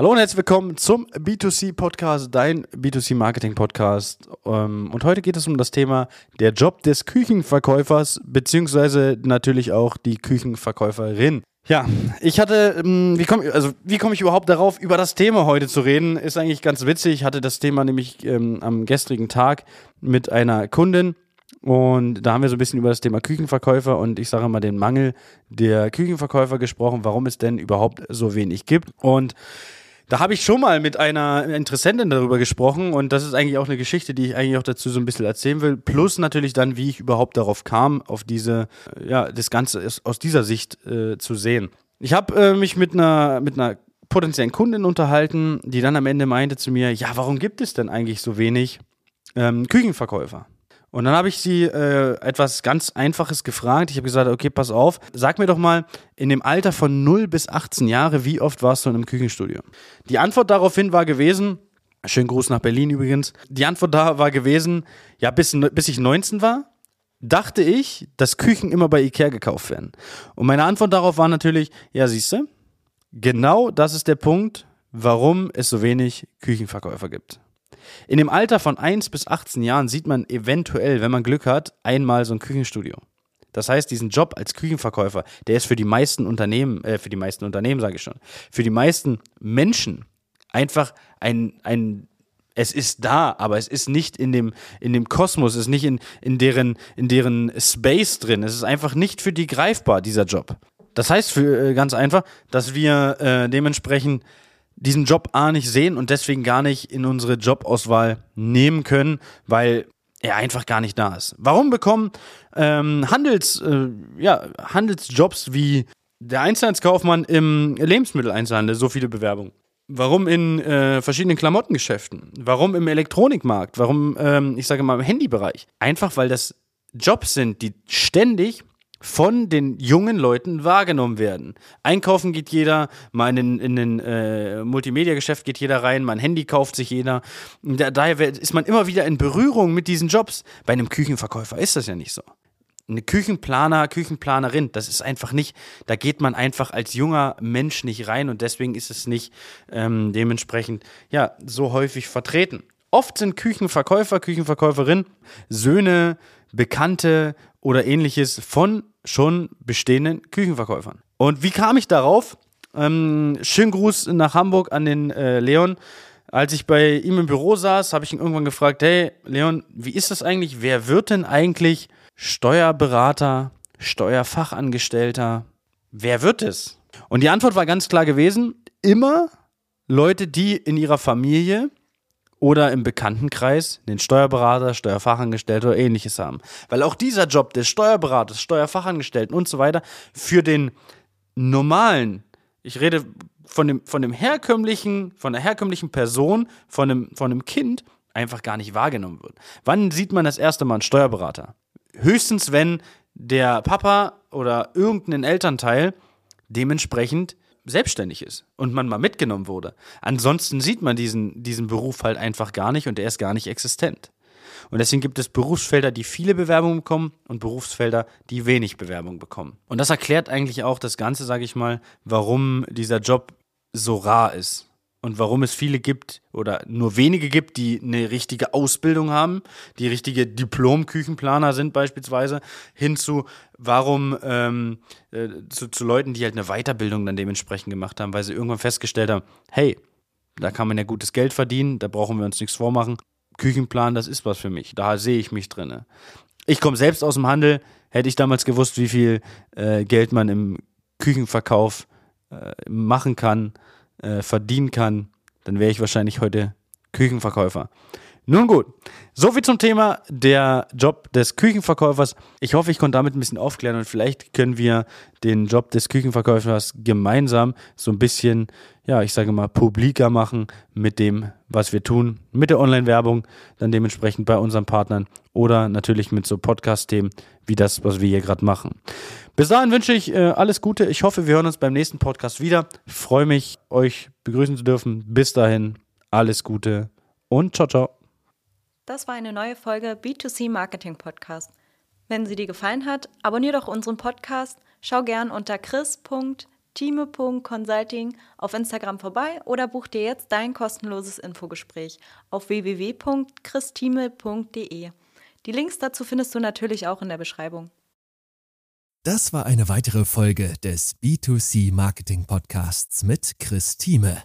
Hallo und herzlich willkommen zum B2C Podcast, dein B2C Marketing Podcast. Ähm, und heute geht es um das Thema der Job des Küchenverkäufers, beziehungsweise natürlich auch die Küchenverkäuferin. Ja, ich hatte, ähm, wie komme also, komm ich überhaupt darauf, über das Thema heute zu reden? Ist eigentlich ganz witzig. Ich hatte das Thema nämlich ähm, am gestrigen Tag mit einer Kundin. Und da haben wir so ein bisschen über das Thema Küchenverkäufer und ich sage mal den Mangel der Küchenverkäufer gesprochen, warum es denn überhaupt so wenig gibt. Und da habe ich schon mal mit einer Interessentin darüber gesprochen und das ist eigentlich auch eine Geschichte, die ich eigentlich auch dazu so ein bisschen erzählen will. Plus natürlich dann, wie ich überhaupt darauf kam, auf diese, ja, das Ganze aus dieser Sicht äh, zu sehen. Ich habe äh, mich mit einer, mit einer potenziellen Kundin unterhalten, die dann am Ende meinte zu mir, ja, warum gibt es denn eigentlich so wenig ähm, Küchenverkäufer? Und dann habe ich sie äh, etwas ganz Einfaches gefragt. Ich habe gesagt, okay, pass auf, sag mir doch mal, in dem Alter von 0 bis 18 Jahre, wie oft warst du in einem Küchenstudio? Die Antwort daraufhin war gewesen, schönen Gruß nach Berlin übrigens, die Antwort da war gewesen, ja, bis, bis ich 19 war, dachte ich, dass Küchen immer bei Ikea gekauft werden. Und meine Antwort darauf war natürlich, ja, siehst du, genau das ist der Punkt, warum es so wenig Küchenverkäufer gibt. In dem Alter von 1 bis 18 Jahren sieht man eventuell, wenn man Glück hat, einmal so ein Küchenstudio. Das heißt, diesen Job als Küchenverkäufer, der ist für die meisten Unternehmen, äh, für die meisten Unternehmen sage ich schon, für die meisten Menschen einfach ein, ein es ist da, aber es ist nicht in dem, in dem Kosmos, es ist nicht in, in, deren, in deren Space drin. Es ist einfach nicht für die greifbar, dieser Job. Das heißt für, äh, ganz einfach, dass wir äh, dementsprechend diesen Job A nicht sehen und deswegen gar nicht in unsere Jobauswahl nehmen können, weil er einfach gar nicht da ist. Warum bekommen ähm, Handels, äh, ja, Handelsjobs wie der Einzelhandelskaufmann im Lebensmitteleinzelhandel so viele Bewerbungen? Warum in äh, verschiedenen Klamottengeschäften? Warum im Elektronikmarkt? Warum, ähm, ich sage mal, im Handybereich? Einfach weil das Jobs sind, die ständig von den jungen Leuten wahrgenommen werden. Einkaufen geht jeder, mal in, in ein äh, Multimedia-Geschäft geht jeder rein, mein Handy kauft sich jeder. Da, daher ist man immer wieder in Berührung mit diesen Jobs. Bei einem Küchenverkäufer ist das ja nicht so. Eine Küchenplaner, Küchenplanerin, das ist einfach nicht, da geht man einfach als junger Mensch nicht rein und deswegen ist es nicht ähm, dementsprechend ja so häufig vertreten. Oft sind Küchenverkäufer, Küchenverkäuferin Söhne, Bekannte oder ähnliches von schon bestehenden Küchenverkäufern. Und wie kam ich darauf? Ähm, schönen Gruß nach Hamburg an den äh, Leon. Als ich bei ihm im Büro saß, habe ich ihn irgendwann gefragt, hey Leon, wie ist das eigentlich? Wer wird denn eigentlich Steuerberater, Steuerfachangestellter? Wer wird es? Und die Antwort war ganz klar gewesen, immer Leute, die in ihrer Familie oder im Bekanntenkreis den Steuerberater, Steuerfachangestellte oder ähnliches haben. Weil auch dieser Job des Steuerberaters, Steuerfachangestellten und so weiter für den normalen, ich rede von dem, von dem herkömmlichen, von der herkömmlichen Person, von einem, von einem Kind einfach gar nicht wahrgenommen wird. Wann sieht man das erste Mal einen Steuerberater? Höchstens, wenn der Papa oder irgendein Elternteil dementsprechend selbstständig ist und man mal mitgenommen wurde. Ansonsten sieht man diesen, diesen Beruf halt einfach gar nicht und der ist gar nicht existent. Und deswegen gibt es Berufsfelder, die viele Bewerbungen bekommen und Berufsfelder, die wenig Bewerbungen bekommen. Und das erklärt eigentlich auch das Ganze, sage ich mal, warum dieser Job so rar ist und warum es viele gibt oder nur wenige gibt, die eine richtige Ausbildung haben, die richtige Diplom-Küchenplaner sind beispielsweise, hinzu, warum ähm, äh, zu, zu Leuten, die halt eine Weiterbildung dann dementsprechend gemacht haben, weil sie irgendwann festgestellt haben, hey, da kann man ja gutes Geld verdienen, da brauchen wir uns nichts vormachen. Küchenplan, das ist was für mich, da sehe ich mich drin. Ich komme selbst aus dem Handel, hätte ich damals gewusst, wie viel äh, Geld man im Küchenverkauf äh, machen kann, äh, verdienen kann, dann wäre ich wahrscheinlich heute Küchenverkäufer. Nun gut, soviel zum Thema der Job des Küchenverkäufers. Ich hoffe, ich konnte damit ein bisschen aufklären und vielleicht können wir den Job des Küchenverkäufers gemeinsam so ein bisschen, ja, ich sage mal, publiker machen mit dem, was wir tun, mit der Online-Werbung, dann dementsprechend bei unseren Partnern oder natürlich mit so Podcast-Themen wie das, was wir hier gerade machen. Bis dahin wünsche ich äh, alles Gute. Ich hoffe, wir hören uns beim nächsten Podcast wieder. Ich freue mich, euch begrüßen zu dürfen. Bis dahin, alles Gute und ciao, ciao. Das war eine neue Folge B2C Marketing Podcast. Wenn sie dir gefallen hat, abonniere doch unseren Podcast. Schau gern unter chris.de time.consulting auf Instagram vorbei oder buch dir jetzt dein kostenloses Infogespräch auf www.christime.de. Die Links dazu findest du natürlich auch in der Beschreibung. Das war eine weitere Folge des B2C Marketing Podcasts mit Chris Thieme.